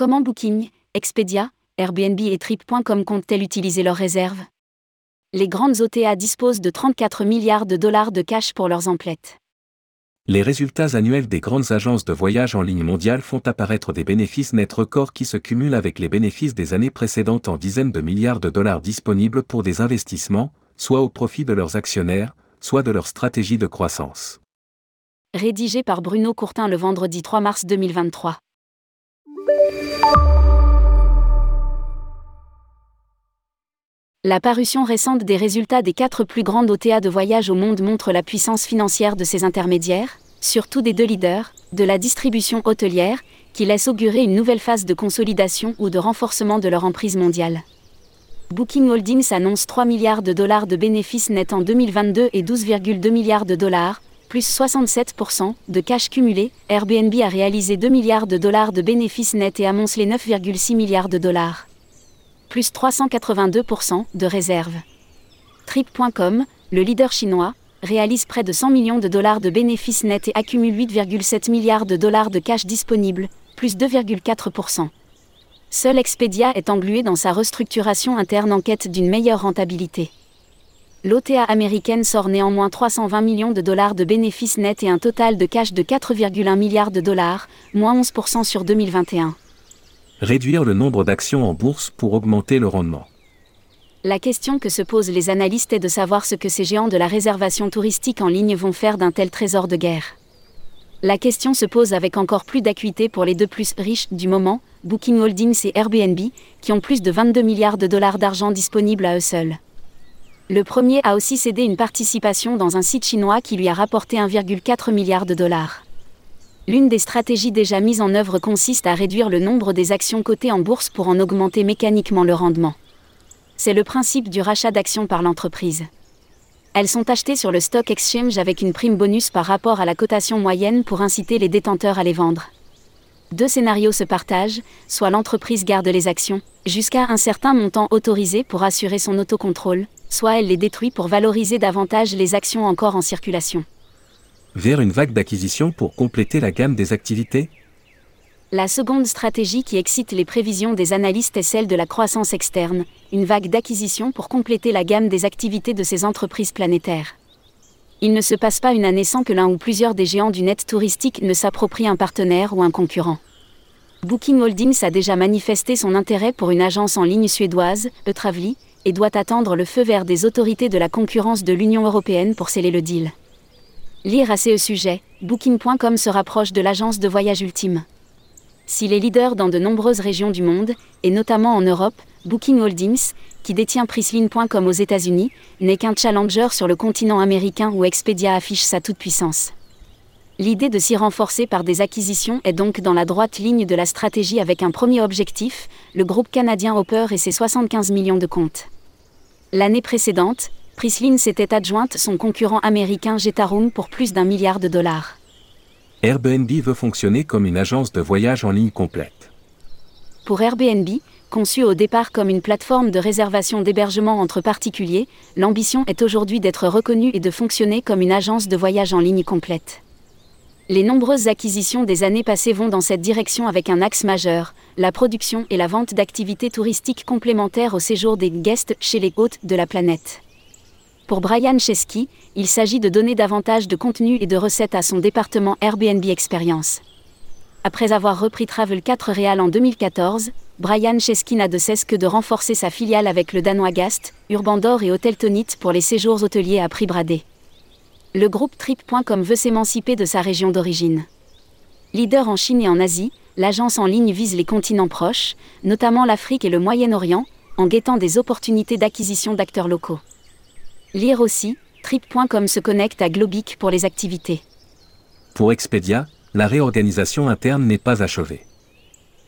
Comment Booking, Expedia, Airbnb et Trip.com comptent-elles utiliser leurs réserves? Les grandes OTA disposent de 34 milliards de dollars de cash pour leurs emplettes. Les résultats annuels des grandes agences de voyage en ligne mondiales font apparaître des bénéfices nets records qui se cumulent avec les bénéfices des années précédentes en dizaines de milliards de dollars disponibles pour des investissements, soit au profit de leurs actionnaires, soit de leur stratégie de croissance. Rédigé par Bruno Courtin le vendredi 3 mars 2023. La parution récente des résultats des quatre plus grandes OTA de voyage au monde montre la puissance financière de ces intermédiaires, surtout des deux leaders, de la distribution hôtelière, qui laisse augurer une nouvelle phase de consolidation ou de renforcement de leur emprise mondiale. Booking Holdings annonce 3 milliards de dollars de bénéfices nets en 2022 et 12,2 milliards de dollars, plus 67%, de cash cumulé. Airbnb a réalisé 2 milliards de dollars de bénéfices nets et amoncelé 9,6 milliards de dollars plus 382% de réserves. Trip.com, le leader chinois, réalise près de 100 millions de dollars de bénéfices nets et accumule 8,7 milliards de dollars de cash disponible, plus 2,4%. Seul Expedia est englué dans sa restructuration interne en quête d'une meilleure rentabilité. L'OTA américaine sort néanmoins 320 millions de dollars de bénéfices nets et un total de cash de 4,1 milliards de dollars, moins 11% sur 2021 réduire le nombre d'actions en bourse pour augmenter le rendement. La question que se posent les analystes est de savoir ce que ces géants de la réservation touristique en ligne vont faire d'un tel trésor de guerre. La question se pose avec encore plus d'acuité pour les deux plus riches du moment, Booking Holdings et Airbnb, qui ont plus de 22 milliards de dollars d'argent disponibles à eux seuls. Le premier a aussi cédé une participation dans un site chinois qui lui a rapporté 1,4 milliard de dollars. L'une des stratégies déjà mises en œuvre consiste à réduire le nombre des actions cotées en bourse pour en augmenter mécaniquement le rendement. C'est le principe du rachat d'actions par l'entreprise. Elles sont achetées sur le stock exchange avec une prime bonus par rapport à la cotation moyenne pour inciter les détenteurs à les vendre. Deux scénarios se partagent, soit l'entreprise garde les actions, jusqu'à un certain montant autorisé pour assurer son autocontrôle, soit elle les détruit pour valoriser davantage les actions encore en circulation vers une vague d'acquisition pour compléter la gamme des activités? La seconde stratégie qui excite les prévisions des analystes est celle de la croissance externe, une vague d'acquisition pour compléter la gamme des activités de ces entreprises planétaires. Il ne se passe pas une année sans que l'un ou plusieurs des géants du net touristique ne s'approprient un partenaire ou un concurrent. Booking Holdings a déjà manifesté son intérêt pour une agence en ligne suédoise, Etravli, et doit attendre le feu vert des autorités de la concurrence de l'Union européenne pour sceller le deal. Lire à ce sujet, Booking.com se rapproche de l'agence de voyage ultime. S'il est leader dans de nombreuses régions du monde, et notamment en Europe, Booking Holdings, qui détient Priceline.com aux États-Unis, n'est qu'un challenger sur le continent américain où Expedia affiche sa toute-puissance. L'idée de s'y renforcer par des acquisitions est donc dans la droite ligne de la stratégie avec un premier objectif, le groupe canadien Hopper et ses 75 millions de comptes. L'année précédente, Priceline s'était adjointe son concurrent américain Jetaroom pour plus d'un milliard de dollars. Airbnb veut fonctionner comme une agence de voyage en ligne complète. Pour Airbnb, conçu au départ comme une plateforme de réservation d'hébergement entre particuliers, l'ambition est aujourd'hui d'être reconnue et de fonctionner comme une agence de voyage en ligne complète. Les nombreuses acquisitions des années passées vont dans cette direction avec un axe majeur, la production et la vente d'activités touristiques complémentaires au séjour des guests chez les hôtes de la planète. Pour Brian Chesky, il s'agit de donner davantage de contenu et de recettes à son département Airbnb Experience. Après avoir repris Travel 4 Real en 2014, Brian Chesky n'a de cesse que de renforcer sa filiale avec le danois Gast, Urbandor et Hôtel Tonite pour les séjours hôteliers à prix bradé. Le groupe Trip.com veut s'émanciper de sa région d'origine. Leader en Chine et en Asie, l'agence en ligne vise les continents proches, notamment l'Afrique et le Moyen-Orient, en guettant des opportunités d'acquisition d'acteurs locaux. Lire aussi, trip.com se connecte à Globic pour les activités. Pour Expedia, la réorganisation interne n'est pas achevée.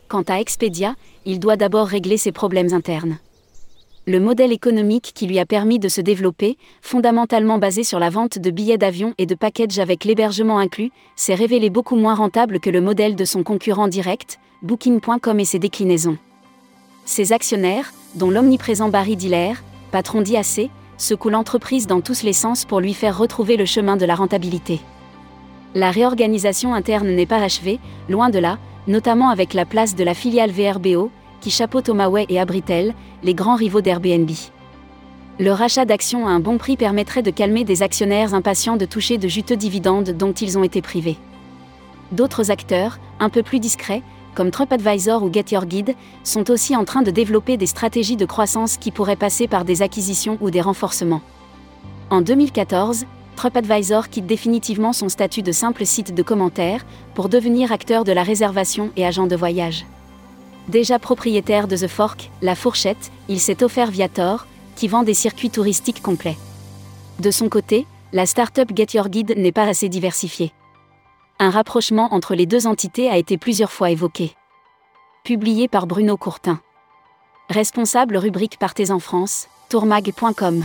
Quant à Expedia, il doit d'abord régler ses problèmes internes. Le modèle économique qui lui a permis de se développer, fondamentalement basé sur la vente de billets d'avion et de packages avec l'hébergement inclus, s'est révélé beaucoup moins rentable que le modèle de son concurrent direct, Booking.com et ses déclinaisons. Ses actionnaires, dont l'omniprésent Barry Diller, patron d'IAC, secoue l'entreprise dans tous les sens pour lui faire retrouver le chemin de la rentabilité. La réorganisation interne n'est pas achevée, loin de là, notamment avec la place de la filiale VRBO, qui chapeaute Omaway et Abritel, les grands rivaux d'Airbnb. Le rachat d'actions à un bon prix permettrait de calmer des actionnaires impatients de toucher de juteux dividendes dont ils ont été privés. D'autres acteurs, un peu plus discrets, comme TripAdvisor ou Get Your Guide, sont aussi en train de développer des stratégies de croissance qui pourraient passer par des acquisitions ou des renforcements. En 2014, TripAdvisor quitte définitivement son statut de simple site de commentaires pour devenir acteur de la réservation et agent de voyage. Déjà propriétaire de The Fork, La Fourchette, il s'est offert Viator, qui vend des circuits touristiques complets. De son côté, la start-up Get Your Guide n'est pas assez diversifiée. Un rapprochement entre les deux entités a été plusieurs fois évoqué. Publié par Bruno Courtin. Responsable rubrique Partez en France, tourmag.com.